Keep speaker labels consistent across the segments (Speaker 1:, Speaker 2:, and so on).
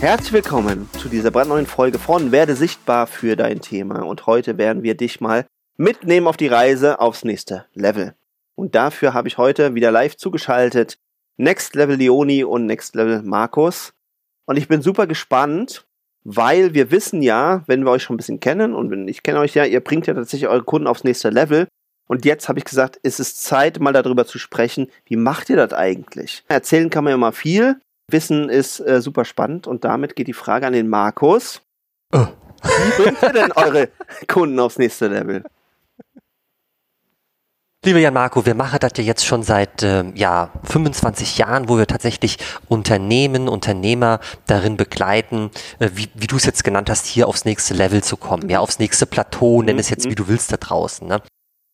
Speaker 1: Herzlich willkommen zu dieser brandneuen Folge von Werde sichtbar für dein Thema. Und heute werden wir dich mal mitnehmen auf die Reise aufs nächste Level. Und dafür habe ich heute wieder live zugeschaltet Next Level Leoni und Next Level Markus. Und ich bin super gespannt, weil wir wissen ja, wenn wir euch schon ein bisschen kennen und wenn ich kenne euch ja, ihr bringt ja tatsächlich eure Kunden aufs nächste Level. Und jetzt habe ich gesagt, es ist Zeit, mal darüber zu sprechen, wie macht ihr das eigentlich? Erzählen kann man ja mal viel, Wissen ist äh, super spannend und damit geht die Frage an den Markus. Oh. Wie bringt ihr denn eure Kunden aufs nächste Level?
Speaker 2: Lieber Jan Marco, wir machen das ja jetzt schon seit äh, ja, 25 Jahren, wo wir tatsächlich Unternehmen, Unternehmer darin begleiten, äh, wie, wie du es jetzt genannt hast, hier aufs nächste Level zu kommen, ja, aufs nächste Plateau, nenn es jetzt wie du willst da draußen. Ne?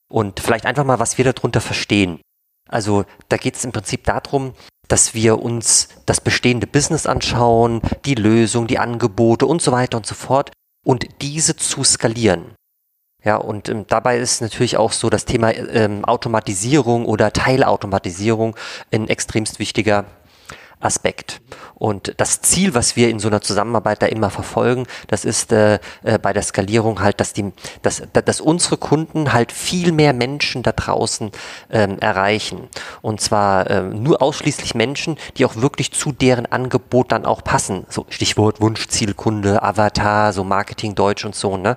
Speaker 2: Und vielleicht einfach mal, was wir darunter verstehen. Also da geht es im Prinzip darum, dass wir uns das bestehende Business anschauen, die Lösung, die Angebote und so weiter und so fort und diese zu skalieren. Ja, und ähm, dabei ist natürlich auch so das Thema ähm, Automatisierung oder Teilautomatisierung ein extremst wichtiger Aspekt. Und das Ziel, was wir in so einer Zusammenarbeit da immer verfolgen, das ist äh, äh, bei der Skalierung halt, dass die, dass, dass unsere Kunden halt viel mehr Menschen da draußen ähm, erreichen. Und zwar äh, nur ausschließlich Menschen, die auch wirklich zu deren Angebot dann auch passen. So Stichwort Wunschzielkunde, Avatar, so Marketing Deutsch und so, ne?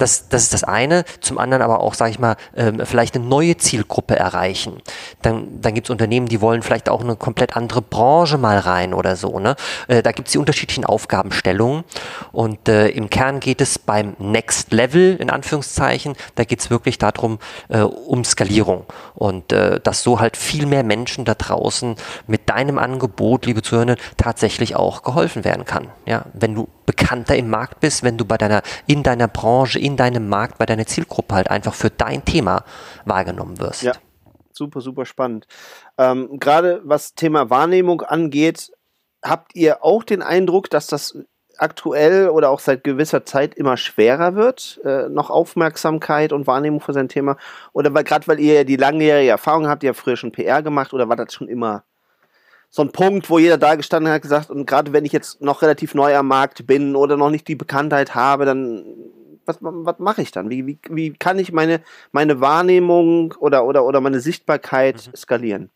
Speaker 2: Das, das ist das eine. Zum anderen aber auch, sage ich mal, ähm, vielleicht eine neue Zielgruppe erreichen. Dann, dann gibt es Unternehmen, die wollen vielleicht auch eine komplett andere Branche mal rein oder so. Ne? Äh, da gibt es die unterschiedlichen Aufgabenstellungen. Und äh, im Kern geht es beim Next Level, in Anführungszeichen, da geht es wirklich darum, äh, um Skalierung. Und äh, dass so halt viel mehr Menschen da draußen mit deinem Angebot, liebe Zuhörer, tatsächlich auch geholfen werden kann. Ja, wenn du bekannter im Markt bist, wenn du bei deiner, in deiner Branche, in deinem Markt, bei deiner Zielgruppe halt einfach für dein Thema wahrgenommen wirst.
Speaker 1: Ja, super, super spannend. Ähm, Gerade was Thema Wahrnehmung angeht, habt ihr auch den Eindruck, dass das aktuell oder auch seit gewisser Zeit immer schwerer wird, äh, noch Aufmerksamkeit und Wahrnehmung für sein Thema? Oder gerade weil ihr ja die langjährige Erfahrung habt, ihr habt früher schon PR gemacht oder war das schon immer so ein Punkt, wo jeder da gestanden hat gesagt, und gerade wenn ich jetzt noch relativ neu am Markt bin oder noch nicht die Bekanntheit habe, dann was, was mache ich dann? Wie, wie, wie kann ich meine, meine Wahrnehmung oder, oder, oder meine Sichtbarkeit mhm. skalieren?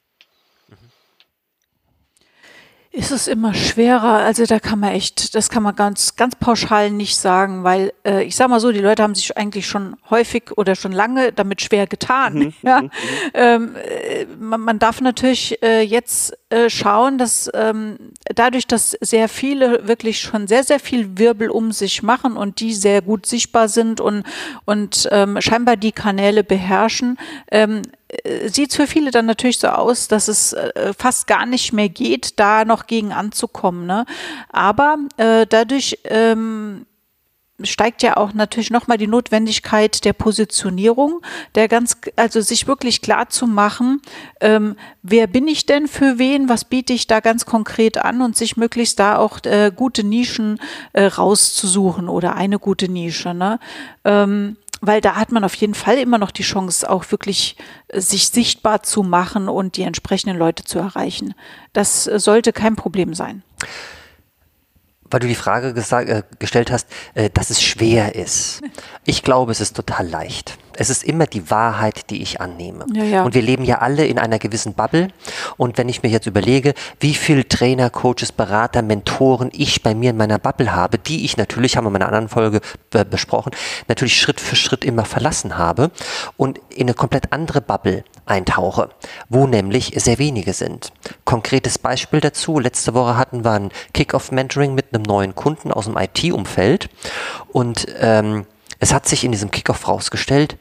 Speaker 3: Ist es immer schwerer. Also da kann man echt, das kann man ganz, ganz pauschal nicht sagen, weil äh, ich sag mal so, die Leute haben sich eigentlich schon häufig oder schon lange damit schwer getan. Mhm. Ja? Mhm. Ähm, äh, man, man, darf natürlich äh, jetzt äh, schauen, dass ähm, dadurch, dass sehr viele wirklich schon sehr, sehr viel Wirbel um sich machen und die sehr gut sichtbar sind und, und ähm, scheinbar die Kanäle beherrschen, ähm, äh, sieht es für viele dann natürlich so aus, dass es äh, fast gar nicht mehr geht, da noch gegen anzukommen. Ne? Aber äh, dadurch ähm, steigt ja auch natürlich nochmal die Notwendigkeit der Positionierung, der ganz, also sich wirklich klar zu machen, ähm, wer bin ich denn für wen, was biete ich da ganz konkret an und sich möglichst da auch äh, gute Nischen äh, rauszusuchen oder eine gute Nische. Ne? Ähm, weil da hat man auf jeden Fall immer noch die Chance, auch wirklich äh, sich sichtbar zu machen und die entsprechenden Leute zu erreichen. Das äh, sollte kein Problem sein.
Speaker 2: Weil du die Frage gesagt, äh, gestellt hast, äh, dass es schwer ist. Ich glaube, es ist total leicht. Es ist immer die Wahrheit, die ich annehme. Ja, ja. Und wir leben ja alle in einer gewissen Bubble. Und wenn ich mir jetzt überlege, wie viel Trainer, Coaches, Berater, Mentoren ich bei mir in meiner Bubble habe, die ich natürlich, haben wir in einer anderen Folge besprochen, natürlich Schritt für Schritt immer verlassen habe und in eine komplett andere Bubble eintauche, wo nämlich sehr wenige sind. Konkretes Beispiel dazu, letzte Woche hatten wir ein Kick-Off-Mentoring mit einem neuen Kunden aus dem IT-Umfeld und ähm, es hat sich in diesem Kickoff rausgestellt,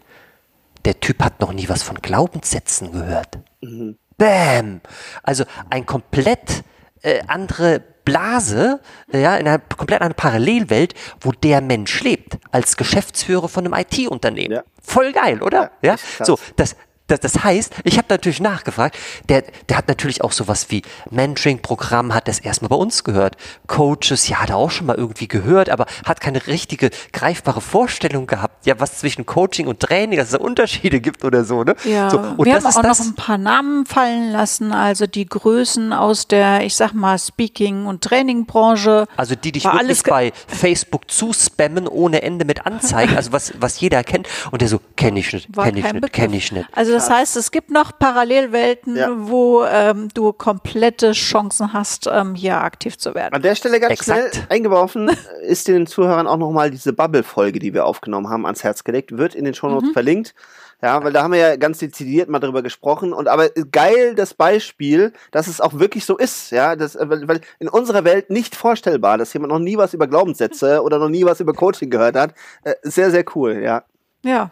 Speaker 2: der Typ hat noch nie was von Glaubenssätzen gehört. Mhm. Bäm! Also ein komplett äh, andere Blase, ja, in einer komplett einer Parallelwelt, wo der Mensch lebt, als Geschäftsführer von einem IT-Unternehmen.
Speaker 1: Ja.
Speaker 2: Voll geil, oder?
Speaker 1: Ja,
Speaker 2: Ja, so, das, das, das heißt, ich habe natürlich nachgefragt, der, der hat natürlich auch sowas wie Mentoring-Programm, hat das erstmal bei uns gehört. Coaches, ja, hat er auch schon mal irgendwie gehört, aber hat keine richtige greifbare Vorstellung gehabt, ja, was zwischen Coaching und Training, dass es da Unterschiede gibt oder so, ne?
Speaker 3: Ja,
Speaker 2: so, und
Speaker 3: wir
Speaker 2: das
Speaker 3: haben
Speaker 2: ist
Speaker 3: auch
Speaker 2: das,
Speaker 3: noch ein paar Namen fallen lassen, also die Größen aus der, ich sag mal, Speaking- und Trainingbranche.
Speaker 2: Also die dich wirklich bei Facebook zuspammen ohne Ende mit Anzeigen, also was, was jeder kennt. Und der so, kenne ich nicht, kenne ich nicht, kenne ich nicht.
Speaker 3: Also das heißt, es gibt noch Parallelwelten,
Speaker 1: Ja.
Speaker 3: wo ähm, du komplette Chancen hast, ähm, hier aktiv zu werden.
Speaker 1: An der Stelle ganz
Speaker 2: Exakt.
Speaker 1: schnell eingeworfen ist den Zuhörern auch nochmal diese Bubble-Folge, die wir aufgenommen haben, ans Herz gelegt. Wird in den Shownotes
Speaker 3: Mhm.
Speaker 1: verlinkt. Ja, weil da haben wir ja ganz dezidiert mal drüber gesprochen. Und aber geil das Beispiel, dass es auch wirklich so ist. Ja, das, äh, weil, weil in unserer Welt nicht vorstellbar, dass jemand noch nie was über Glaubenssätze oder noch nie was über Coaching gehört hat. Äh, sehr, sehr cool, ja.
Speaker 3: Ja.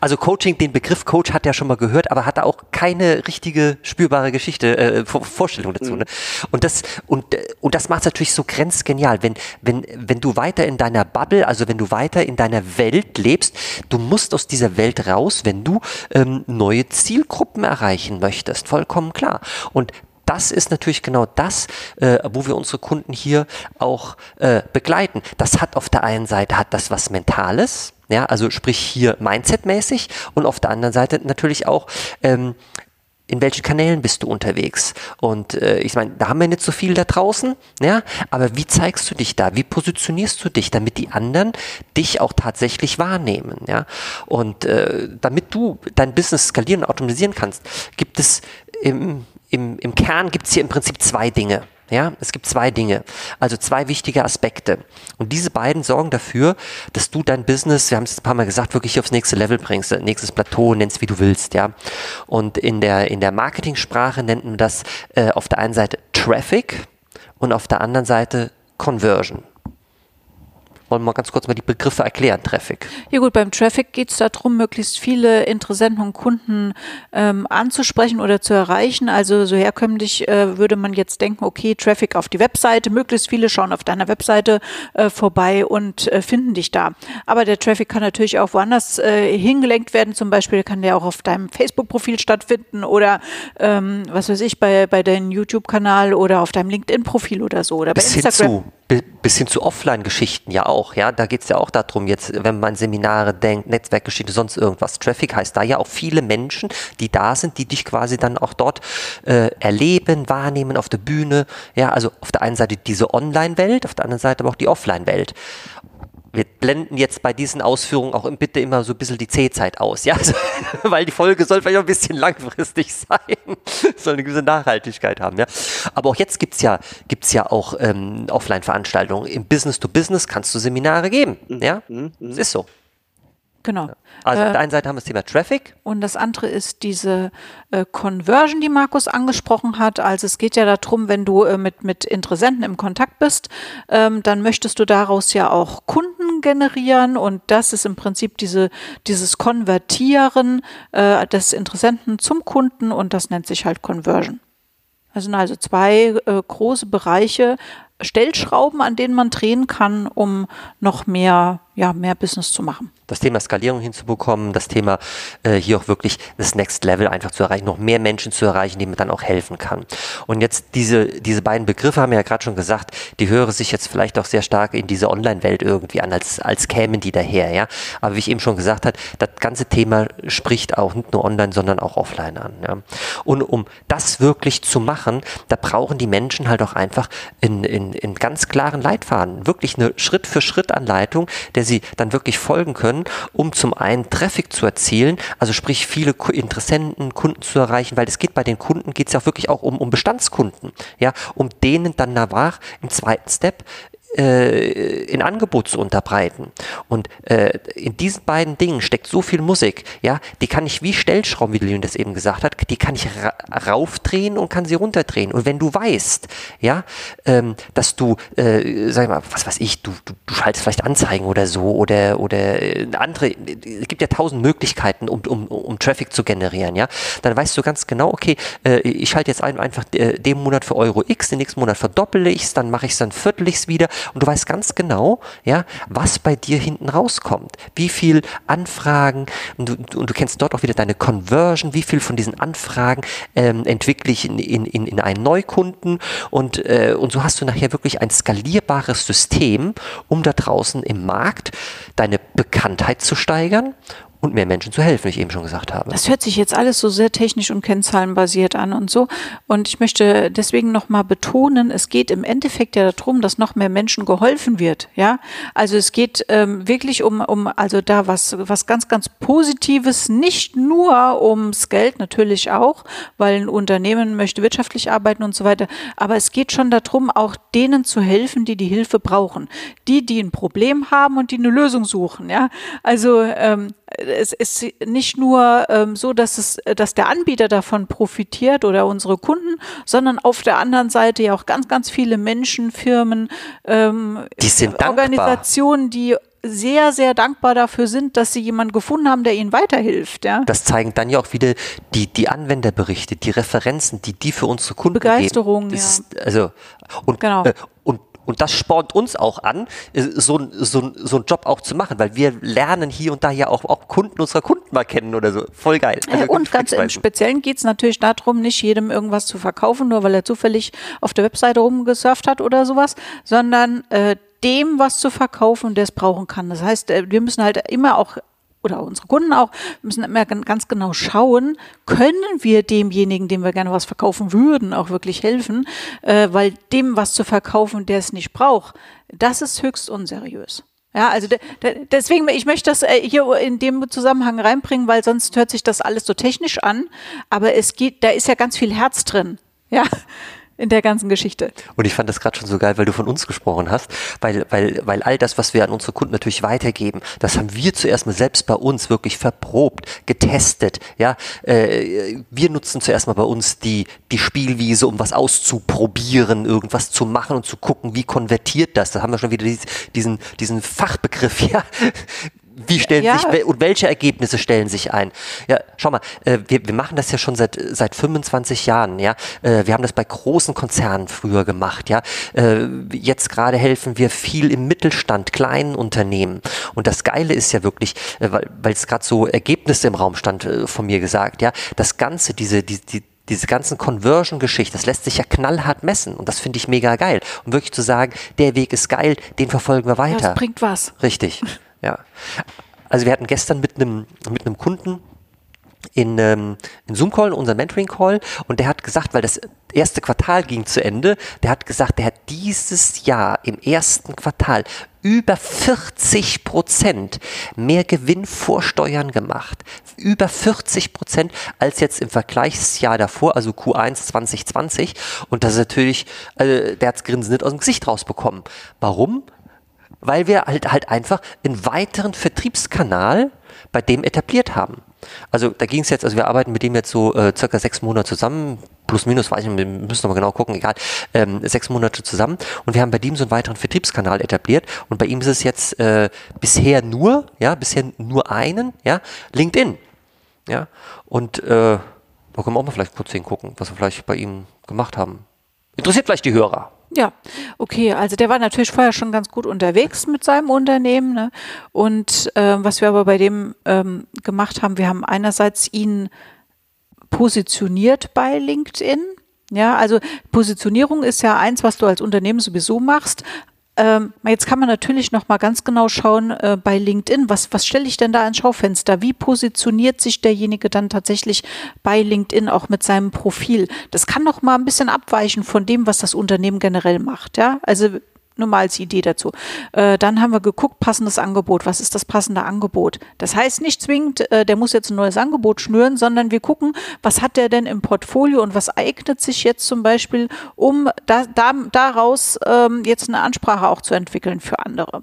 Speaker 2: Also Coaching, den Begriff Coach hat er schon mal gehört, aber hat da auch keine richtige spürbare Geschichte, äh, Vor- Vorstellung dazu. Ne? Und das und äh, und das macht es natürlich so grenzgenial, wenn wenn wenn du weiter in deiner Bubble, also wenn du weiter in deiner Welt lebst, du musst aus dieser Welt raus, wenn du ähm, neue Zielgruppen erreichen möchtest, vollkommen klar. Und das ist natürlich genau das, äh, wo wir unsere Kunden hier auch äh, begleiten. Das hat auf der einen Seite hat das was Mentales, ja, also sprich hier Mindset-mäßig und auf der anderen Seite natürlich auch ähm, in welchen Kanälen bist du unterwegs? Und äh, ich meine, da haben wir nicht so viel da draußen, ja, aber wie zeigst du dich da? Wie positionierst du dich, damit die anderen dich auch tatsächlich wahrnehmen, ja? Und äh, damit du dein Business skalieren und automatisieren kannst, gibt es im, im, im Kern gibt es hier im Prinzip zwei Dinge. Ja, es gibt zwei Dinge, also zwei wichtige Aspekte. Und diese beiden sorgen dafür, dass du dein Business, wir haben es ein paar Mal gesagt, wirklich aufs nächste Level bringst, nächstes Plateau, nennst wie du willst, ja. Und in der, in der Marketingsprache nennt man das äh, auf der einen Seite Traffic und auf der anderen Seite Conversion. Wollen wir mal ganz kurz mal die Begriffe erklären, Traffic.
Speaker 3: Ja gut, beim Traffic geht es darum, möglichst viele Interessenten und Kunden ähm, anzusprechen oder zu erreichen. Also so herkömmlich äh, würde man jetzt denken, okay, Traffic auf die Webseite, möglichst viele schauen auf deiner Webseite äh, vorbei und äh, finden dich da. Aber der Traffic kann natürlich auch woanders äh, hingelenkt werden. Zum Beispiel kann der auch auf deinem Facebook-Profil stattfinden oder ähm, was weiß ich, bei, bei deinem YouTube-Kanal oder auf deinem LinkedIn-Profil oder so. Oder bei
Speaker 2: bis hin
Speaker 3: Instagram.
Speaker 2: zu bi- bis hin zu Offline-Geschichten ja auch, ja. Da geht es ja auch darum, jetzt, wenn man Seminare denkt, Netzwerkgeschichte, sonst irgendwas. Traffic heißt da ja auch viele Menschen, die da sind, die dich quasi dann auch dort äh, erleben, wahrnehmen auf der Bühne. Ja, also auf der einen Seite diese Online-Welt, auf der anderen Seite aber auch die Offline-Welt. Wir blenden jetzt bei diesen Ausführungen auch bitte immer so ein bisschen die C-Zeit aus, ja, also, weil die Folge soll vielleicht auch ein bisschen langfristig sein, soll eine gewisse Nachhaltigkeit haben, ja. Aber auch jetzt gibt's ja, gibt's ja auch ähm, Offline-Veranstaltungen. Im Business-to-Business kannst du Seminare geben, ja, das ist so.
Speaker 3: Genau.
Speaker 2: Also auf
Speaker 3: Äh,
Speaker 2: der einen Seite haben wir das Thema Traffic,
Speaker 3: Und das andere ist diese äh, Conversion, die Markus angesprochen hat. Also es geht ja darum, wenn du äh, mit, mit Interessenten im Kontakt bist, ähm, dann möchtest du daraus ja auch Kunden generieren. Und das ist im Prinzip diese, dieses Konvertieren äh, des Interessenten zum Kunden und das nennt sich halt Conversion. Das sind also zwei äh, große Bereiche, Stellschrauben, an denen man drehen kann, um noch mehr, ja, mehr Business zu machen.
Speaker 2: das Thema Skalierung hinzubekommen, das Thema äh, hier auch wirklich das Next Level einfach zu erreichen, noch mehr Menschen zu erreichen, denen man dann auch helfen kann. Und jetzt diese, diese beiden Begriffe haben wir ja gerade schon gesagt, die hören sich jetzt vielleicht auch sehr stark in diese Online-Welt irgendwie an, als, als kämen die daher, ja. Aber wie ich eben schon gesagt habe, das ganze Thema spricht auch nicht nur online, sondern auch offline an. Ja? Und um das wirklich zu machen, da brauchen die Menschen halt auch einfach in, in, in ganz klaren Leitfaden, wirklich eine Schritt-für-Schritt-Anleitung, der sie dann wirklich folgen können, um zum einen Traffic zu erzielen, also sprich viele Interessenten, Kunden zu erreichen, weil es geht bei den Kunden, geht es ja auch wirklich auch um, um Bestandskunden, ja, um denen dann danach im zweiten Step äh, in Angebot zu unterbreiten. Und äh, in diesen beiden Dingen steckt so viel Musik, ja, die kann ich wie Stellschrauben, wie Leon das eben gesagt hat, die kann ich ra raufdrehen und kann sie runterdrehen. Und wenn du weißt, ja, ähm, dass du, äh, sag mal, was weiß ich, du, du, du schaltest vielleicht Anzeigen oder so oder oder äh, andere, es gibt ja tausend Möglichkeiten, um, um, um Traffic zu generieren, ja, dann weißt du ganz genau, okay, äh, ich schalte jetzt ein, einfach äh, den Monat für Euro X, den nächsten Monat verdoppele ich es, dann mache ich es dann viertel ich wieder und du weißt ganz genau, ja, was bei dir hinten rauskommt. Wie viel Anfragen und du, und du kennst dort auch wieder deine Conversion, wie viel von diesen Anfragen ähm, entwickle ich in, in, in, in einen Neukunden und, äh, und so hast du nachher wirklich ein skalierbares System, um da draußen im Markt deine Bekanntheit zu steigern und mehr Menschen zu helfen, wie ich eben schon gesagt habe.
Speaker 3: Das hört sich jetzt alles so sehr technisch und kennzahlenbasiert an und so. Und ich möchte deswegen nochmal betonen, es geht im Endeffekt ja darum, dass noch mehr Menschen geholfen wird. Ja, also es geht ähm, wirklich um, um, also da was, was ganz, ganz Positives, nicht nur ums Geld, natürlich auch, weil ein Unternehmen möchte wirtschaftlich arbeiten und so weiter. Aber es geht schon darum, auch denen zu helfen, die die Hilfe brauchen. Die, die ein Problem haben und die eine Lösung suchen. Ja, also, ähm, es ist nicht nur ähm, so, dass es, dass der Anbieter davon profitiert oder unsere Kunden, sondern auf der anderen Seite ja auch ganz, ganz viele Menschen, Firmen, ähm,
Speaker 2: die
Speaker 3: Organisationen, die sehr, sehr dankbar dafür sind, dass sie jemanden gefunden haben, der ihnen weiterhilft. Ja.
Speaker 2: Das zeigen dann ja auch wieder die, die Anwenderberichte, die Referenzen, die die für unsere Kunden
Speaker 3: Begeisterung,
Speaker 2: geben.
Speaker 3: Das,
Speaker 2: ja. Also, und, genau. Äh, und und das spornt uns auch an, äh, so, so, so einen Job auch zu machen, weil wir lernen hier und da ja auch, auch Kunden unserer Kunden mal kennen oder so. Voll geil.
Speaker 3: Also und ganz im Speziellen geht es natürlich darum, nicht jedem irgendwas zu verkaufen, nur weil er zufällig auf der Webseite rumgesurft hat oder sowas, sondern äh, dem was zu verkaufen, der es brauchen kann. Das heißt, äh, wir müssen halt immer auch oder unsere Kunden auch, müssen immer ganz genau schauen, können wir demjenigen, dem wir gerne was verkaufen würden, auch wirklich helfen, äh, weil dem was zu verkaufen, der es nicht braucht, das ist höchst unseriös. Ja, also de, de, deswegen, ich möchte das äh, hier in dem Zusammenhang reinbringen, weil sonst hört sich das alles so technisch an, aber es geht, da ist ja ganz viel Herz drin. Ja, in der ganzen Geschichte.
Speaker 2: Und ich fand das gerade schon so geil, weil du von uns gesprochen hast, weil, weil, weil all das, was wir an unsere Kunden natürlich weitergeben, das haben wir zuerst mal selbst bei uns wirklich verprobt, getestet. Ja, äh, wir nutzen zuerst mal bei uns die, die Spielwiese, um was auszuprobieren, irgendwas zu machen und zu gucken, wie konvertiert das. Da haben wir schon wieder diesen, diesen Fachbegriff, ja wie stellen ja. sich und welche Ergebnisse stellen sich ein? Ja, schau mal, äh, wir, wir machen das ja schon seit seit 25 Jahren, ja. Äh, wir haben das bei großen Konzernen früher gemacht, ja. Äh, jetzt gerade helfen wir viel im Mittelstand, kleinen Unternehmen. Und das Geile ist ja wirklich, äh, weil es gerade so Ergebnisse im Raum stand äh, von mir gesagt, ja. Das Ganze, diese die, die diese ganzen Conversion-Geschichten, das lässt sich ja knallhart messen und das finde ich mega geil. Und wirklich zu sagen, der Weg ist geil, den verfolgen wir weiter.
Speaker 3: Das bringt was.
Speaker 2: Richtig. Ja. Also wir hatten gestern mit einem mit einem Kunden in, ähm, in Zoom-Call, unseren Mentoring-Call, und der hat gesagt, weil das erste Quartal ging zu Ende, der hat gesagt, der hat dieses Jahr im ersten Quartal über 40 Prozent mehr Gewinn vor Steuern gemacht. Über 40 Prozent als jetzt im Vergleichsjahr davor, also Q1 2020. Und das ist natürlich, also der hat's Grinsen nicht aus dem Gesicht rausbekommen. Warum? Weil wir halt, halt einfach einen weiteren Vertriebskanal bei dem etabliert haben. Also da ging es jetzt, also wir arbeiten mit dem jetzt so äh, circa sechs Monate zusammen, plus minus, weiß ich nicht, wir müssen nochmal genau gucken, egal, ähm, sechs Monate zusammen und wir haben bei dem so einen weiteren Vertriebskanal etabliert und bei ihm ist es jetzt äh, bisher nur, ja, bisher nur einen, ja, LinkedIn, ja, und äh, da können wir auch mal vielleicht kurz hingucken, was wir vielleicht bei ihm gemacht haben. Interessiert vielleicht die Hörer.
Speaker 3: Ja, okay. Also der war natürlich vorher schon ganz gut unterwegs mit seinem Unternehmen. Ne? Und äh, was wir aber bei dem ähm, gemacht haben, wir haben einerseits ihn positioniert bei LinkedIn. Ja, also Positionierung ist ja eins, was du als Unternehmen sowieso machst, ähm, jetzt kann man natürlich noch mal ganz genau schauen äh, bei LinkedIn, was, was stelle ich denn da ins Schaufenster? Wie positioniert sich derjenige dann tatsächlich bei LinkedIn auch mit seinem Profil? Das kann noch mal ein bisschen abweichen von dem, was das Unternehmen generell macht. Ja, also nur mal als Idee dazu. Äh, dann haben wir geguckt, passendes Angebot. Was ist das passende Angebot? Das heißt nicht zwingend, äh, der muss jetzt ein neues Angebot schnüren, sondern wir gucken, was hat der denn im Portfolio und was eignet sich jetzt zum Beispiel, um da, da, daraus ähm, jetzt eine Ansprache auch zu entwickeln für andere.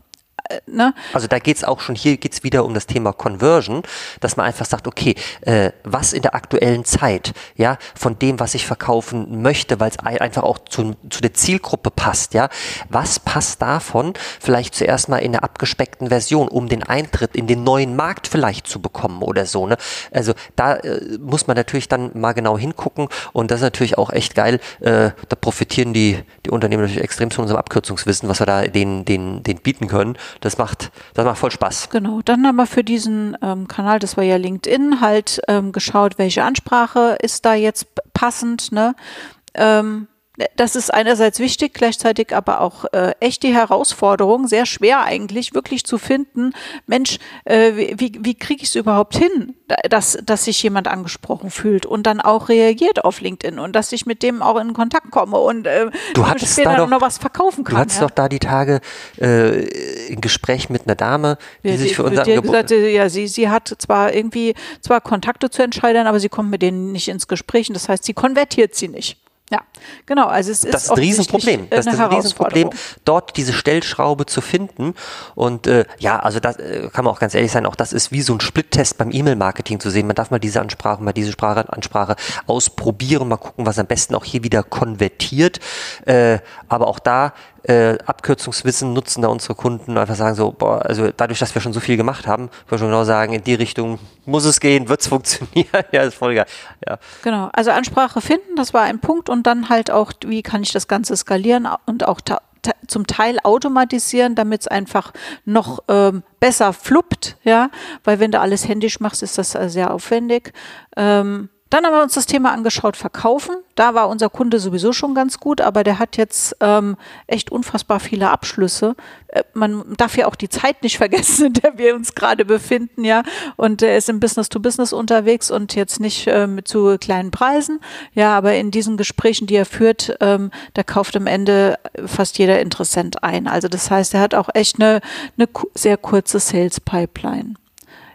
Speaker 2: Ne? Also da geht es auch schon, hier geht es wieder um das Thema Conversion, dass man einfach sagt, okay, äh, was in der aktuellen Zeit, ja, von dem, was ich verkaufen möchte, weil es einfach auch zu, zu der Zielgruppe passt, ja, was passt davon vielleicht zuerst mal in der abgespeckten Version, um den Eintritt in den neuen Markt vielleicht zu bekommen oder so, ne? Also da äh, muss man natürlich dann mal genau hingucken und das ist natürlich auch echt geil, äh, da profitieren die, die Unternehmen natürlich extrem von unserem Abkürzungswissen, was wir da denen, denen, denen bieten können das macht, das macht voll Spaß.
Speaker 3: Genau, dann haben wir für diesen ähm, Kanal, das war ja LinkedIn, halt ähm, geschaut, welche Ansprache ist da jetzt passend, ne? Ähm, das ist einerseits wichtig, gleichzeitig aber auch äh, echt die Herausforderung, sehr schwer eigentlich, wirklich zu finden, Mensch, äh, wie, wie kriege ich es überhaupt hin, dass, dass sich jemand angesprochen fühlt und dann auch reagiert auf LinkedIn und dass ich mit dem auch in Kontakt komme und äh,
Speaker 2: du hattest später doch, noch was verkaufen kann. Du hattest ja. doch da die Tage äh, ein Gespräch mit einer Dame, die ja, sich für unser Angebot...
Speaker 3: Ja, sie, sie hat zwar irgendwie zwar Kontakte zu Entscheidern, aber sie kommt mit denen nicht ins Gespräch und das heißt, sie konvertiert sie nicht. Ja, genau. Also es ist
Speaker 2: das ist ein Riesenproblem. Das ist ein Riesenproblem, dort diese Stellschraube zu finden. Und äh, ja, also das äh, kann man auch ganz ehrlich sein, auch das ist wie so ein Splittest beim E-Mail-Marketing zu sehen. Man darf mal diese Ansprache, mal diese Sprache, Ansprache ausprobieren, mal gucken, was am besten auch hier wieder konvertiert. Äh, aber auch da äh, Abkürzungswissen nutzen da unsere Kunden einfach sagen so, boah, also dadurch, dass wir schon so viel gemacht haben, können wir schon genau sagen, in die Richtung muss es gehen, wird es funktionieren. ja, ist voll geil. Ja.
Speaker 3: Genau, also Ansprache finden, das war ein Punkt und dann halt auch, wie kann ich das Ganze skalieren und auch zum Teil automatisieren, damit es einfach noch ähm, besser fluppt, ja, weil wenn du alles händisch machst, ist das sehr aufwendig. Ähm, dann haben wir uns das Thema angeschaut, Verkaufen. Da war unser Kunde sowieso schon ganz gut, aber der hat jetzt ähm, echt unfassbar viele Abschlüsse. Äh, man darf ja auch die Zeit nicht vergessen, in der wir uns gerade befinden, ja. Und er ist im Business to Business unterwegs und jetzt nicht äh, mit zu kleinen Preisen. Ja, aber in diesen Gesprächen, die er führt, ähm, da kauft am Ende fast jeder Interessent ein. Also das heißt, er hat auch echt eine, eine sehr kurze Sales Pipeline.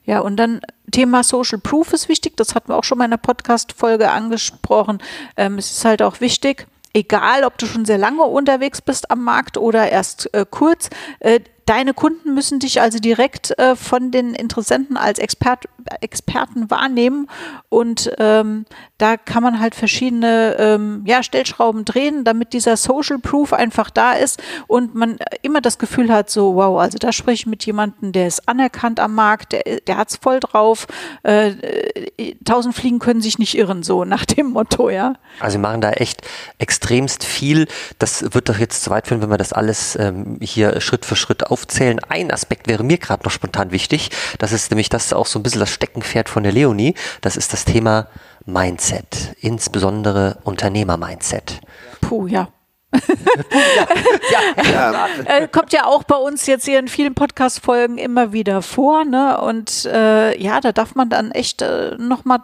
Speaker 3: Ja, und dann Thema Social Proof ist wichtig. Das hatten wir auch schon mal in einer Podcast-Folge angesprochen. Ähm, es ist halt auch wichtig, egal ob du schon sehr lange unterwegs bist am Markt oder erst äh, kurz, äh, Deine Kunden müssen dich also direkt äh, von den Interessenten als Expert, Experten wahrnehmen und ähm, da kann man halt verschiedene ähm, ja, Stellschrauben drehen, damit dieser Social Proof einfach da ist und man immer das Gefühl hat, so wow, also da spreche ich mit jemandem, der ist anerkannt am Markt, der, der hat es voll drauf, äh, äh, tausend Fliegen können sich nicht irren, so nach dem Motto, ja.
Speaker 2: Also wir machen da echt extremst viel. Das wird doch jetzt zu weit führen, wenn wir das alles ähm, hier Schritt für Schritt auf aufzählen. Ein Aspekt wäre mir gerade noch spontan wichtig. Das ist nämlich das auch so ein bisschen das Steckenpferd von der Leonie. Das ist das Thema Mindset, insbesondere Unternehmer-Mindset.
Speaker 3: Puh, ja. ja, ja, ja. kommt ja auch bei uns jetzt hier in vielen Podcast-Folgen immer wieder vor, ne? Und äh, ja, da darf man dann echt äh, nochmal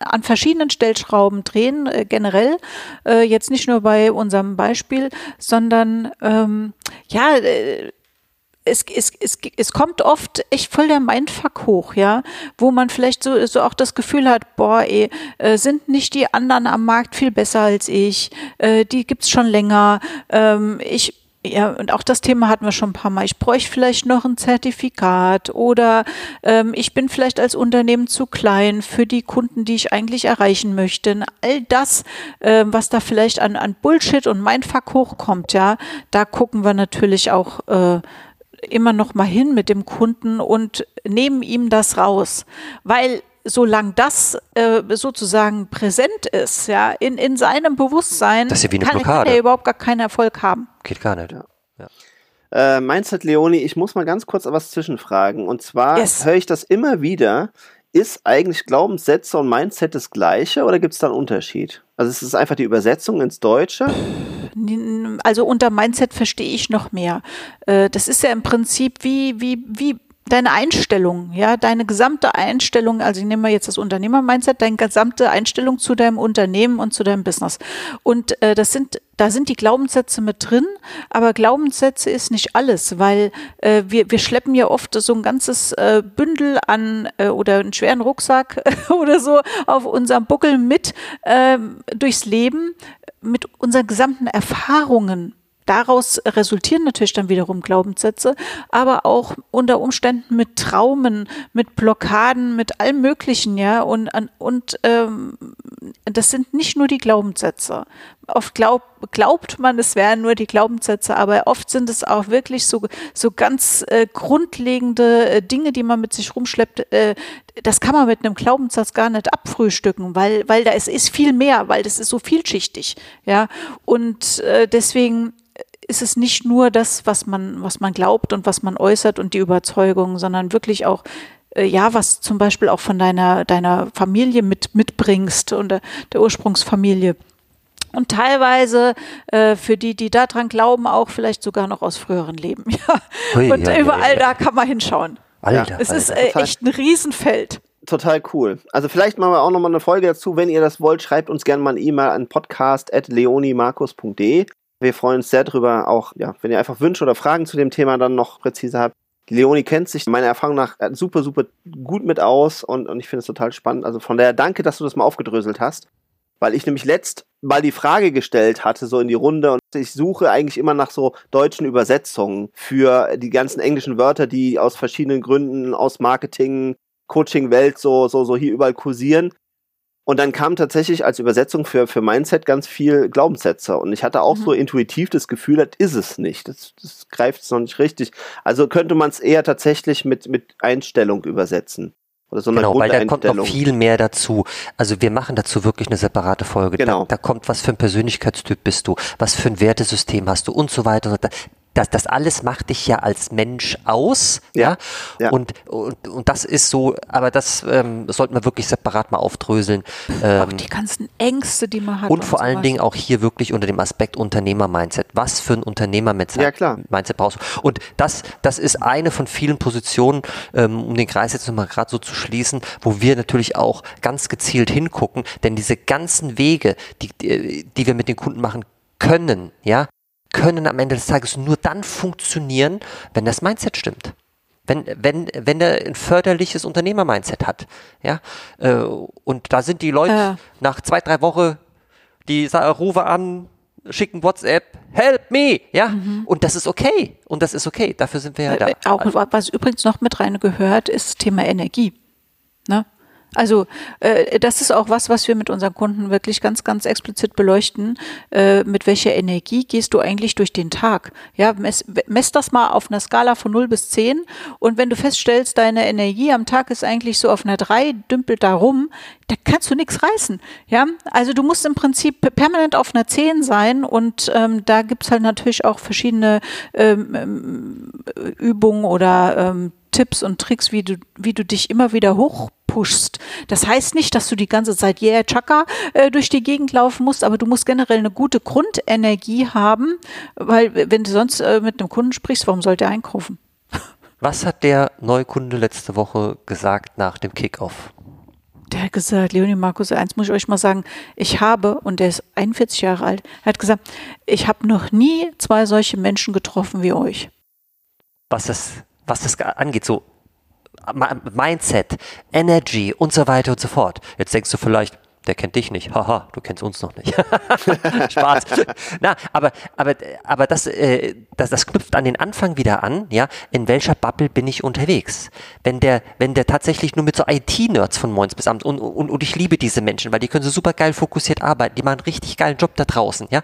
Speaker 3: an verschiedenen Stellschrauben drehen, äh, generell. Äh, jetzt nicht nur bei unserem Beispiel, sondern ähm, ja, äh, es, es, es, es kommt oft echt voll der Mindfuck hoch, ja, wo man vielleicht so, so auch das Gefühl hat, boah, ey, äh, sind nicht die anderen am Markt viel besser als ich, äh, die gibt's schon länger, ähm, ich, ja, und auch das Thema hatten wir schon ein paar Mal. Ich bräuchte vielleicht noch ein Zertifikat oder ähm, ich bin vielleicht als Unternehmen zu klein für die Kunden, die ich eigentlich erreichen möchte. All das, äh, was da vielleicht an, an Bullshit und Mindfuck hochkommt, ja, da gucken wir natürlich auch äh, immer noch mal hin mit dem Kunden und nehmen ihm das raus, weil solange das äh, sozusagen präsent ist, ja, in, in seinem Bewusstsein,
Speaker 2: das ist ja wie eine
Speaker 3: kann,
Speaker 2: Blockade.
Speaker 3: kann er überhaupt gar keinen Erfolg haben.
Speaker 2: Geht gar nicht. Ja. ja.
Speaker 1: Äh, Mindset Leoni, ich muss mal ganz kurz was zwischenfragen. Und zwar yes. höre ich das immer wieder. Ist eigentlich Glaubenssätze und Mindset das gleiche oder gibt es da einen Unterschied? Also ist es einfach die Übersetzung ins Deutsche?
Speaker 3: Also unter Mindset verstehe ich noch mehr. Äh, das ist ja im Prinzip wie, wie, wie deine Einstellung, ja, deine gesamte Einstellung, also ich nehme mal jetzt das Unternehmer-Mindset, deine gesamte Einstellung zu deinem Unternehmen und zu deinem Business. Und äh, das sind, da sind die Glaubenssätze mit drin, aber Glaubenssätze ist nicht alles, weil äh, wir, wir schleppen ja oft so ein ganzes äh, Bündel an äh, oder einen schweren Rucksack oder so auf unserem Buckel mit äh, durchs Leben mit unseren gesamten Erfahrungen daraus resultieren natürlich dann wiederum Glaubenssätze, aber auch unter Umständen mit Traumen, mit Blockaden, mit allem Möglichen, ja. Und, und ähm, das sind nicht nur die Glaubenssätze. Oft glaub, glaubt man, es wären nur die Glaubenssätze, aber oft sind es auch wirklich so, so ganz äh, grundlegende äh, Dinge, die man mit sich rumschleppt. Äh, das kann man mit einem Glaubenssatz gar nicht abfrühstücken, weil, weil da es ist viel mehr, weil das ist so vielschichtig, ja. Und äh, deswegen ist es nicht nur das, was man, was man glaubt und was man äußert und die Überzeugung, sondern wirklich auch äh, ja, was zum Beispiel auch von deiner, deiner Familie mit, mitbringst und der, der Ursprungsfamilie. Und teilweise äh, für die, die daran glauben, auch vielleicht sogar noch aus früheren Leben. Ja. Hui, und ja, überall ja, da kann man hinschauen. Alter, es ist äh, echt ein Riesenfeld
Speaker 1: total cool. Also vielleicht machen wir auch nochmal eine Folge dazu. Wenn ihr das wollt, schreibt uns gerne mal ein E-Mail an podcast.leonimarkus.de. Wir freuen uns sehr darüber, auch ja, wenn ihr einfach Wünsche oder Fragen zu dem Thema dann noch präzise habt. Die Leonie kennt sich meiner Erfahrung nach super, super gut mit aus und, und ich finde es total spannend. Also von daher danke, dass du das mal aufgedröselt hast. Weil ich nämlich letzt mal die Frage gestellt hatte, so in die Runde, und ich suche eigentlich immer nach so deutschen Übersetzungen für die ganzen englischen Wörter, die aus verschiedenen Gründen aus Marketing, Coaching-Welt so, so, so hier überall kursieren. Und dann kam tatsächlich als Übersetzung für, für Mindset ganz viel Glaubenssätze. Und ich hatte auch mhm. so intuitiv das Gefühl, das ist es nicht. Das, das greift es noch nicht richtig. Also könnte man es eher tatsächlich mit, mit Einstellung übersetzen.
Speaker 2: Oder so eine genau, weil da kommt noch viel mehr dazu. Also wir machen dazu wirklich eine separate Folge. Genau. Da, da kommt, was für ein Persönlichkeitstyp bist du, was für ein Wertesystem hast du und so weiter das, das alles macht dich ja als Mensch aus. Ja. ja? Und, und, und das ist so, aber das ähm, sollten wir wirklich separat mal aufdröseln.
Speaker 3: Ähm, auch die ganzen Ängste, die man hat.
Speaker 2: Und vor allen Dingen auch hier wirklich unter dem Aspekt Unternehmer-Mindset. Was für ein Unternehmer-Mindset
Speaker 1: ja, klar.
Speaker 2: Mindset brauchst du? Und das, das ist eine von vielen Positionen, ähm, um den Kreis jetzt nochmal gerade so zu schließen, wo wir natürlich auch ganz gezielt hingucken, denn diese ganzen Wege, die, die, die wir mit den Kunden machen können, ja, können am Ende des Tages nur dann funktionieren, wenn das Mindset stimmt. Wenn, wenn, wenn er ein förderliches Unternehmer-Mindset hat. Ja? Äh, und da sind die Leute ja. nach zwei, drei Wochen, die rufen an, schicken WhatsApp, help me, ja, mhm. und das ist okay, und das ist okay, dafür sind wir ja da.
Speaker 3: Auch was übrigens noch mit rein gehört, ist das Thema Energie. Ne? Also äh, das ist auch was, was wir mit unseren Kunden wirklich ganz, ganz explizit beleuchten. Äh, mit welcher Energie gehst du eigentlich durch den Tag? Ja, mess, mess das mal auf einer Skala von 0 bis 10 und wenn du feststellst, deine Energie am Tag ist eigentlich so auf einer 3, dümpelt da rum, da kannst du nichts reißen. Ja, also du musst im Prinzip permanent auf einer 10 sein und ähm, da gibt's halt natürlich auch verschiedene ähm, ähm Übungen oder ähm, Tipps und Tricks, wie du, wie du dich immer wieder hochpushst. Das heißt nicht, dass du die ganze Zeit yeah, Chaka äh, durch die Gegend laufen musst, aber du musst generell eine gute Grundenergie haben, weil wenn du sonst äh, mit einem Kunden sprichst, warum sollte er einkaufen?
Speaker 2: Was hat der Neukunde letzte Woche gesagt nach dem Kickoff?
Speaker 3: Der hat gesagt, Leonie Markus, eins muss ich euch mal sagen, ich habe, und der ist 41 Jahre alt, er hat gesagt, ich habe noch nie zwei solche Menschen getroffen wie euch.
Speaker 2: Was ist was das angeht, so Mindset, Energy und so weiter und so fort. Jetzt denkst du vielleicht, der kennt dich nicht. Haha, du kennst uns noch nicht. Spaß. Na, aber, aber, aber das, äh, das, das knüpft an den Anfang wieder an, ja, in welcher Bubble bin ich unterwegs? Wenn der, wenn der tatsächlich nur mit so IT-Nerds von morgens bis abends und, und, und ich liebe diese Menschen, weil die können so super geil fokussiert arbeiten, die machen einen richtig geilen Job da draußen, ja.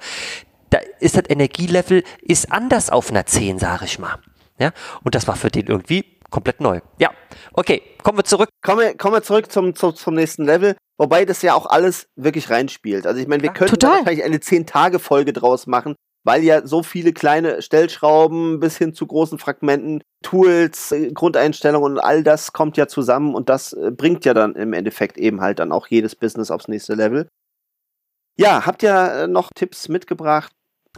Speaker 2: Da ist das Energielevel, ist anders auf einer 10, sage ich mal. Ja? Und das war für den irgendwie komplett neu. Ja, okay, kommen wir zurück.
Speaker 1: Kommen wir, kommen wir zurück zum, zum, zum nächsten Level. Wobei das ja auch alles wirklich reinspielt. Also ich meine, wir ja, könnten wahrscheinlich eine 10-Tage-Folge draus machen, weil ja so viele kleine Stellschrauben bis hin zu großen Fragmenten, Tools, äh, Grundeinstellungen und all das kommt ja zusammen und das äh, bringt ja dann im Endeffekt eben halt dann auch jedes Business aufs nächste Level. Ja, habt ihr äh, noch Tipps mitgebracht?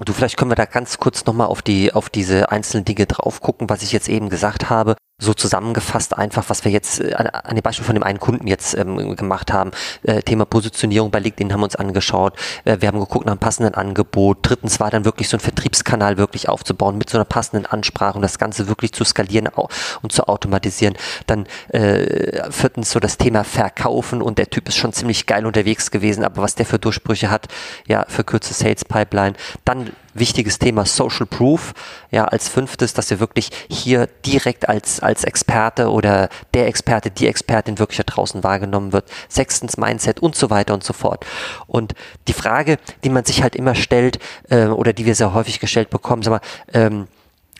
Speaker 2: Du, vielleicht können wir da ganz kurz nochmal auf die, auf diese einzelnen Dinge drauf gucken, was ich jetzt eben gesagt habe. So zusammengefasst einfach, was wir jetzt äh, an, an dem Beispiel von dem einen Kunden jetzt ähm, gemacht haben. Äh, Thema Positionierung bei LinkedIn haben wir uns angeschaut. Äh, wir haben geguckt nach einem passenden Angebot. Drittens war dann wirklich so ein Vertriebskanal wirklich aufzubauen mit so einer passenden Ansprache und das Ganze wirklich zu skalieren und zu automatisieren. Dann äh, viertens so das Thema Verkaufen und der Typ ist schon ziemlich geil unterwegs gewesen, aber was der für Durchbrüche hat, ja, für Sales Pipeline. Dann wichtiges Thema Social Proof. Ja, als fünftes, dass ihr wirklich hier direkt als, als Experte oder der Experte, die Expertin wirklich da draußen wahrgenommen wird. Sechstens Mindset und so weiter und so fort. Und die Frage, die man sich halt immer stellt, äh, oder die wir sehr häufig gestellt bekommen, sag mal, ähm,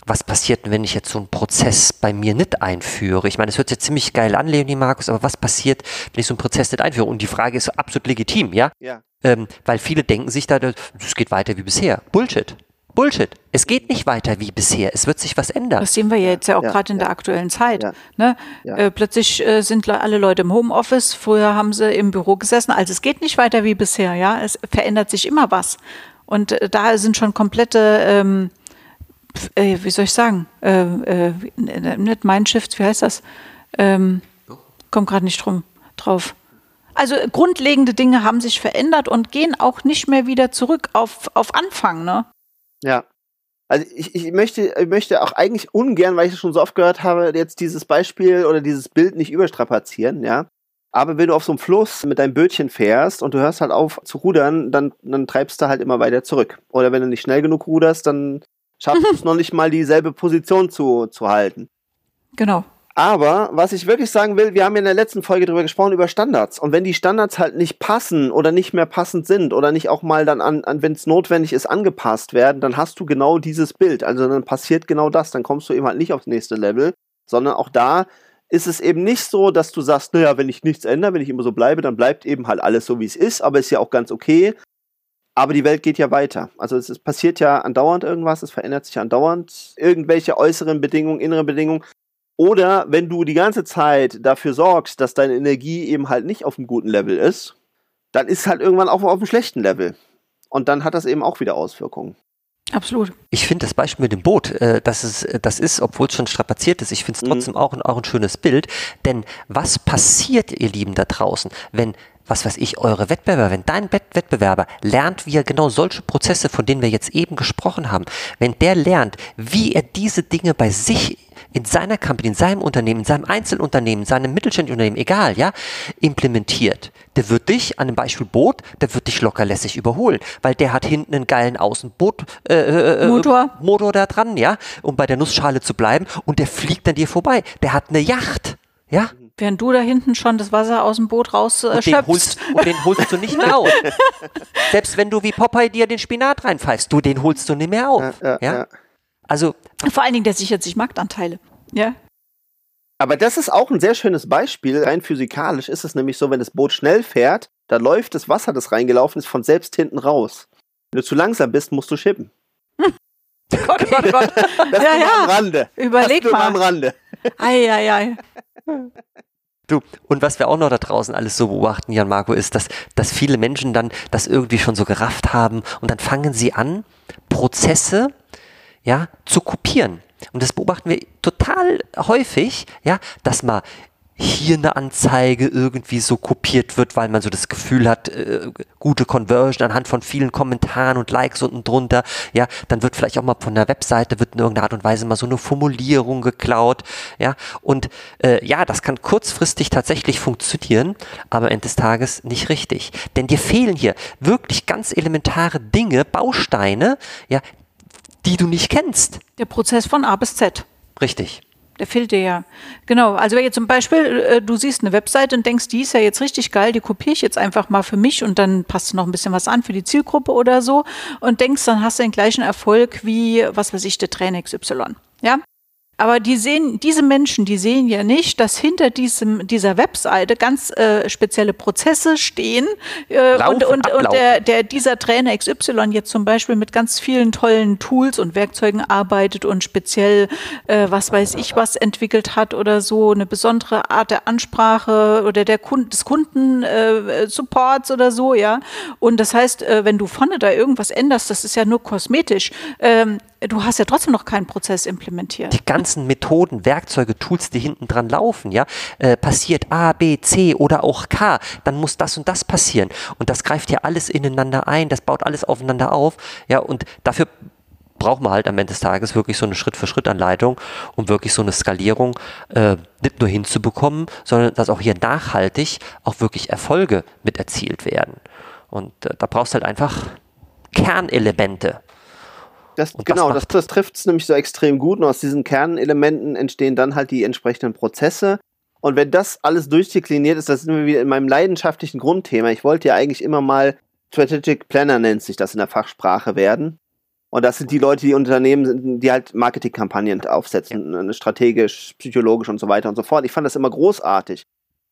Speaker 2: was passiert, wenn ich jetzt so einen Prozess bei mir nicht einführe? Ich meine, es hört sich ziemlich geil an, Leonie Markus, aber was passiert, wenn ich so einen Prozess nicht einführe? Und die Frage ist absolut legitim, ja?
Speaker 1: Ja.
Speaker 2: Ähm, weil viele denken sich da, es geht weiter wie bisher. Bullshit. Bullshit. Es geht nicht weiter wie bisher. Es wird sich was ändern.
Speaker 3: Das sehen wir ja jetzt ja auch
Speaker 1: Ja,
Speaker 3: gerade in
Speaker 1: ja.
Speaker 3: der aktuellen Zeit.
Speaker 1: Ja.
Speaker 3: Ne?
Speaker 1: Ja.
Speaker 3: Äh, plötzlich äh, sind le- alle Leute im Homeoffice. Früher haben sie im Büro gesessen. Also es geht nicht weiter wie bisher. Ja, es verändert sich immer was. Und äh, da sind schon komplette, ähm, äh, wie soll ich sagen, äh, äh, nicht Mindshift, wie heißt das? Ähm, komm gerade nicht drum, drauf. Also grundlegende Dinge haben sich verändert und gehen auch nicht mehr wieder zurück auf, auf Anfang. Ne?
Speaker 1: Ja. Also ich, ich möchte, ich möchte auch eigentlich ungern, weil ich es schon so oft gehört habe, jetzt dieses Beispiel oder dieses Bild nicht überstrapazieren, ja. Aber wenn du auf so einem Fluss mit deinem Bötchen fährst und du hörst halt auf zu rudern, dann, dann treibst du halt immer weiter zurück. Oder wenn du nicht schnell genug ruderst, dann schaffst du es noch nicht mal dieselbe Position zu, zu halten.
Speaker 3: Genau.
Speaker 1: Aber was ich wirklich sagen will, wir haben ja in der letzten Folge darüber gesprochen, über Standards. Und wenn die Standards halt nicht passen oder nicht mehr passend sind oder nicht auch mal dann an, an wenn es notwendig ist, angepasst werden, dann hast du genau dieses Bild. Also dann passiert genau das. Dann kommst du eben halt nicht aufs nächste Level, sondern auch da ist es eben nicht so, dass du sagst, naja, wenn ich nichts ändere, wenn ich immer so bleibe, dann bleibt eben halt alles so, wie es ist, aber ist ja auch ganz okay. Aber die Welt geht ja weiter. Also es, es passiert ja andauernd irgendwas, es verändert sich andauernd irgendwelche äußeren Bedingungen, innere Bedingungen. Oder wenn du die ganze Zeit dafür sorgst, dass deine Energie eben halt nicht auf einem guten Level ist, dann ist halt irgendwann auch auf einem schlechten Level. Und dann hat das eben auch wieder Auswirkungen.
Speaker 3: Absolut.
Speaker 2: Ich finde das Beispiel mit dem Boot, äh, das, ist, das ist, obwohl es schon strapaziert ist, ich finde es
Speaker 1: Mhm.
Speaker 2: trotzdem auch, ein- auch ein schönes Bild. Denn was passiert, ihr Lieben da draußen, wenn, was weiß ich, eure Wettbewerber, wenn dein Wett- Wettbewerber lernt, wie er genau solche Prozesse, von denen wir jetzt eben gesprochen haben, wenn der lernt, wie er diese Dinge bei sich in seiner Company, in seinem Unternehmen, in seinem Einzelunternehmen, in seinem mittelständischen Unternehmen, egal, ja, implementiert. Der wird dich, an dem Beispiel Boot, der wird dich lockerlässig überholen, weil der hat hinten einen geilen Außenboot, äh, äh, äh,
Speaker 3: Motor.
Speaker 2: Motor da dran, ja, um bei der Nussschale zu bleiben und der fliegt an dir vorbei. Der hat eine Yacht, ja,
Speaker 3: Während du da hinten schon das Wasser aus dem Boot raus äh,
Speaker 2: und den,
Speaker 3: schöpfst.
Speaker 2: holst, und den holst du nicht mehr auf. Selbst wenn du wie Popeye dir den Spinat reinpfeifst, du, den holst du nicht mehr auf,
Speaker 1: Ja,
Speaker 2: ja.
Speaker 1: ja, ja.
Speaker 2: Also,
Speaker 3: Vor allen Dingen, der sichert sich Marktanteile. Ja.
Speaker 1: Aber das ist auch ein sehr schönes Beispiel. Rein physikalisch ist es nämlich so, wenn das Boot schnell fährt, da läuft das Wasser, das reingelaufen ist, von selbst hinten raus. Wenn du zu langsam bist, musst du schippen.
Speaker 3: Gott, oh Gott, Gott.
Speaker 1: Das
Speaker 3: ja,
Speaker 1: nur am
Speaker 3: ja.
Speaker 1: Rande.
Speaker 3: Überleg
Speaker 1: das nur am
Speaker 3: mal.
Speaker 1: Rande.
Speaker 3: Ei, ei, ei.
Speaker 2: Du, und was wir auch noch da draußen alles so beobachten, Jan Marco, ist, dass, dass viele Menschen dann das irgendwie schon so gerafft haben und dann fangen sie an, Prozesse ja, zu kopieren. Und das beobachten wir total häufig, ja, dass mal hier eine Anzeige irgendwie so kopiert wird, weil man so das Gefühl hat, äh, gute Conversion anhand von vielen Kommentaren und Likes unten drunter, ja, dann wird vielleicht auch mal von der Webseite wird in irgendeiner Art und Weise mal so eine Formulierung geklaut, ja, und äh, ja, das kann kurzfristig tatsächlich funktionieren, aber am Ende des Tages nicht richtig, denn dir fehlen hier wirklich ganz elementare Dinge, Bausteine, ja, die du nicht kennst.
Speaker 3: Der Prozess von A bis Z.
Speaker 2: Richtig.
Speaker 3: Der fehlt dir ja. Genau. Also wenn jetzt zum Beispiel, äh, du siehst eine Webseite und denkst, die ist ja jetzt richtig geil, die kopiere ich jetzt einfach mal für mich und dann passt noch ein bisschen was an für die Zielgruppe oder so und denkst, dann hast du den gleichen Erfolg wie, was weiß ich, der Trainer XY. Ja? Aber die sehen, diese Menschen, die sehen ja nicht, dass hinter diesem, dieser Webseite ganz äh, spezielle Prozesse stehen äh,
Speaker 2: Laufen,
Speaker 3: und, und, und der, der, dieser Trainer XY jetzt zum Beispiel mit ganz vielen tollen Tools und Werkzeugen arbeitet und speziell, äh, was weiß ich, was entwickelt hat oder so, eine besondere Art der Ansprache oder der Kunden, des Kunden äh, Supports oder so, ja. Und das heißt, äh, wenn du vorne da irgendwas änderst, das ist ja nur kosmetisch. Ähm, du hast ja trotzdem noch keinen Prozess implementiert.
Speaker 2: Die ganzen Methoden, Werkzeuge, Tools, die hinten dran laufen, ja, äh, passiert A, B, C oder auch K, dann muss das und das passieren. Und das greift ja alles ineinander ein, das baut alles aufeinander auf, ja, und dafür braucht man halt am Ende des Tages wirklich so eine Schritt-für-Schritt-Anleitung, um wirklich so eine Skalierung äh, nicht nur hinzubekommen, sondern dass auch hier nachhaltig auch wirklich Erfolge mit erzielt werden. Und äh, da brauchst du halt einfach Kernelemente.
Speaker 1: Das, genau, das, das trifft es nämlich so extrem gut. Und aus diesen Kernelementen entstehen dann halt die entsprechenden Prozesse. Und wenn das alles durchdekliniert ist, das sind wir wieder in meinem leidenschaftlichen Grundthema. Ich wollte ja eigentlich immer mal Strategic Planner nennt sich das in der Fachsprache werden. Und das sind die Leute, die Unternehmen sind, die halt Marketingkampagnen aufsetzen, ja. Ne, strategisch, psychologisch und so weiter und so fort. Ich fand das immer großartig.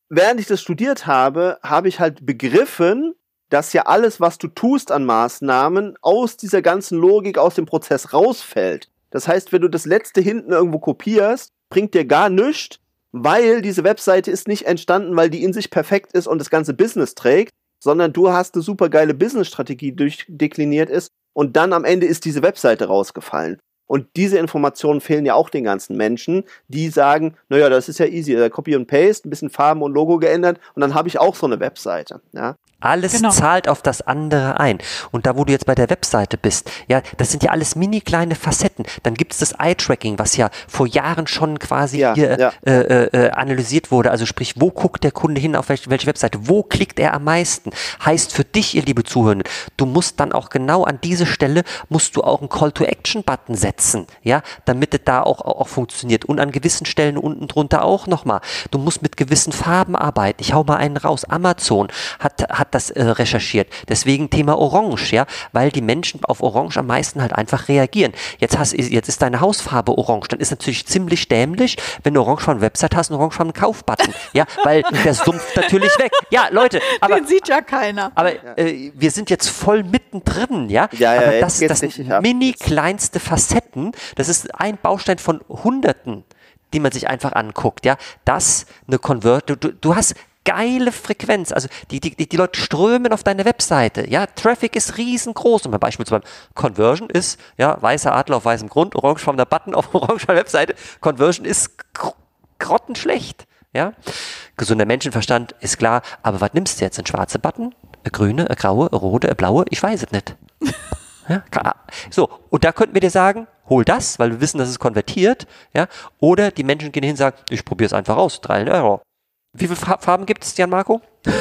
Speaker 1: Während ich das studiert habe, habe ich halt begriffen, dass ja alles, was du tust an Maßnahmen, aus dieser ganzen Logik, aus dem Prozess rausfällt. Das heißt, wenn du das letzte hinten irgendwo kopierst, bringt dir gar nichts, weil diese Webseite ist nicht entstanden, weil die in sich perfekt ist und das ganze Business trägt, sondern du hast eine super geile Business-Strategie durchdekliniert ist und dann am Ende ist diese Webseite rausgefallen. Und diese Informationen fehlen ja auch den ganzen Menschen, die sagen, naja, das ist ja easy, Copy und Paste, ein bisschen Farben und Logo geändert und dann habe ich auch so eine Webseite. Ja?
Speaker 2: Alles genau. zahlt auf das andere ein. Und da, wo du jetzt bei der Webseite bist, ja, das sind ja alles mini kleine Facetten. Dann gibt es das Eye-Tracking, was ja vor Jahren schon quasi ja, hier ja. Äh, äh, äh, analysiert wurde. Also sprich, wo guckt der Kunde hin, auf welche, welche Webseite? Wo klickt er am meisten? Heißt für dich, ihr liebe Zuhörer, du musst dann auch genau an diese Stelle, musst du auch einen Call-to-Action-Button setzen, ja, damit es da auch, auch, auch funktioniert. Und an gewissen Stellen unten drunter auch nochmal. Du musst mit gewissen Farben arbeiten. Ich hau mal einen raus. Amazon hat, hat das äh, recherchiert. Deswegen Thema Orange, ja, weil die Menschen auf Orange am meisten halt einfach reagieren. Jetzt, hast, jetzt ist deine Hausfarbe orange, dann ist natürlich ziemlich dämlich, wenn du orange von Website hast und orange von Kaufbutton, ja, weil der sumpft natürlich weg. Ja, Leute, aber
Speaker 3: den sieht ja keiner.
Speaker 2: Aber äh, wir sind jetzt voll mittendrin, ja.
Speaker 1: Ja, ja,
Speaker 2: aber das, das sind mini kleinste Facetten. Das ist ein Baustein von Hunderten die man sich einfach anguckt, ja, das eine Convert, du, du hast geile Frequenz. Also die, die, die Leute strömen auf deine Webseite. Ja, Traffic ist riesengroß. Und mein beispielsweise Conversion ist, ja, weißer Adler auf weißem Grund, orangefarbener Button auf orangefarbener Webseite. Conversion ist grottenschlecht. Ja, gesunder Menschenverstand ist klar. Aber was nimmst du jetzt? Ein schwarzer Button? Eine grüne, eine graue, eine rote, eine blaue? Ich weiß es nicht. Ja, so, und da könnten wir dir sagen, hol das, weil wir wissen, dass es konvertiert, ja, oder die Menschen gehen hin und sagen, ich probiere es einfach aus, 3 Euro. Wie viele Farben gibt es, Jan Marco?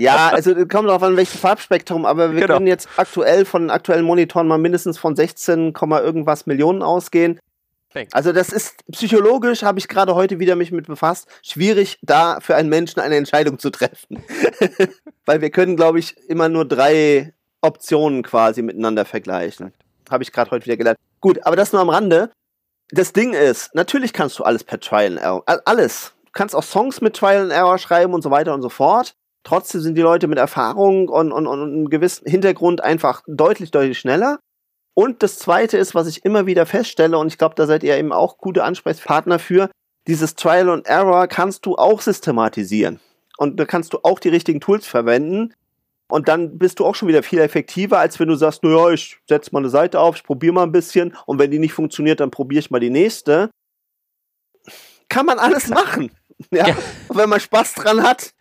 Speaker 1: ja, also kommt darauf an, welches Farbspektrum, aber wir genau. können jetzt aktuell von aktuellen Monitoren mal mindestens von 16, irgendwas Millionen ausgehen. Also das ist psychologisch, habe ich gerade heute wieder mich mit befasst, schwierig da für einen Menschen eine Entscheidung zu treffen. Weil wir können, glaube ich, immer nur drei Optionen quasi miteinander vergleichen. Habe ich gerade heute wieder gelernt. Gut, aber das nur am Rande das Ding ist, natürlich kannst du alles per Trial and Error. Alles. Du kannst auch Songs mit Trial and Error schreiben und so weiter und so fort. Trotzdem sind die Leute mit Erfahrung und, und, und einem gewissen Hintergrund einfach deutlich, deutlich schneller. Und das zweite ist, was ich immer wieder feststelle, und ich glaube, da seid ihr eben auch gute Ansprechpartner für, dieses Trial and Error kannst du auch systematisieren. Und da kannst du auch die richtigen Tools verwenden, und dann bist du auch schon wieder viel effektiver, als wenn du sagst, naja, ich setze mal eine Seite auf, ich probiere mal ein bisschen und wenn die nicht funktioniert, dann probiere ich mal die nächste. Kann man alles machen. Ja? ja. wenn man Spaß dran hat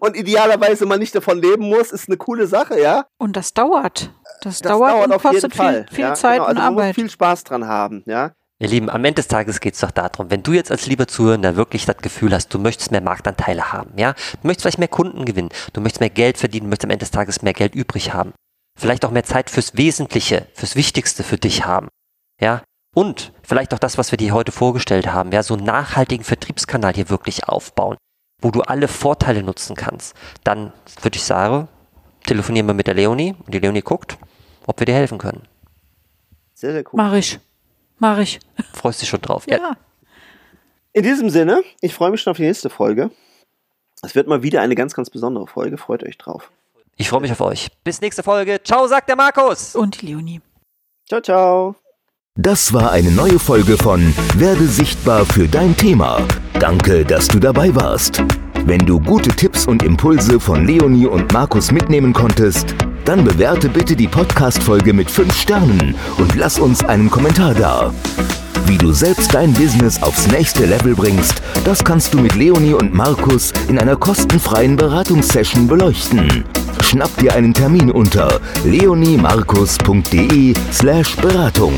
Speaker 1: und idealerweise man nicht davon leben muss, ist eine coole Sache, ja.
Speaker 3: Und das dauert. Das, das dauert, dauert und kostet viel, viel ja? Zeit genau, also und Arbeit. Man muss
Speaker 1: viel Spaß dran haben, ja.
Speaker 2: Ihr Lieben, am Ende des Tages geht es doch darum, wenn du jetzt als lieber Zuhörender wirklich das Gefühl hast, du möchtest mehr Marktanteile haben, ja, du möchtest vielleicht mehr Kunden gewinnen, du möchtest mehr Geld verdienen, du möchtest am Ende des Tages mehr Geld übrig haben, vielleicht auch mehr Zeit fürs Wesentliche, fürs Wichtigste für dich haben, ja, und vielleicht auch das, was wir dir heute vorgestellt haben, ja, so einen nachhaltigen Vertriebskanal hier wirklich aufbauen, wo du alle Vorteile nutzen kannst, dann würde ich sagen, telefonieren wir mit der Leonie und die Leonie guckt, ob wir dir helfen können.
Speaker 3: Sehr, sehr cool. Mach ich. Mach ich.
Speaker 2: Freust dich schon drauf?
Speaker 3: Ja. ja.
Speaker 1: In diesem Sinne, ich freue mich schon auf die nächste Folge. Es wird mal wieder eine ganz, ganz besondere Folge. Freut euch drauf.
Speaker 2: Ich freue mich auf euch. Bis nächste Folge. Ciao, sagt der Markus.
Speaker 3: Und Leonie.
Speaker 1: Ciao, ciao.
Speaker 4: Das war eine neue Folge von Werde sichtbar für dein Thema. Danke, dass du dabei warst. Wenn du gute Tipps und Impulse von Leonie und Markus mitnehmen konntest, Dann bewerte bitte die Podcast-Folge mit 5 Sternen und lass uns einen Kommentar da. Wie du selbst dein Business aufs nächste Level bringst, das kannst du mit Leonie und Markus in einer kostenfreien Beratungssession beleuchten. Schnapp dir einen Termin unter leoniemarkus.de slash Beratung.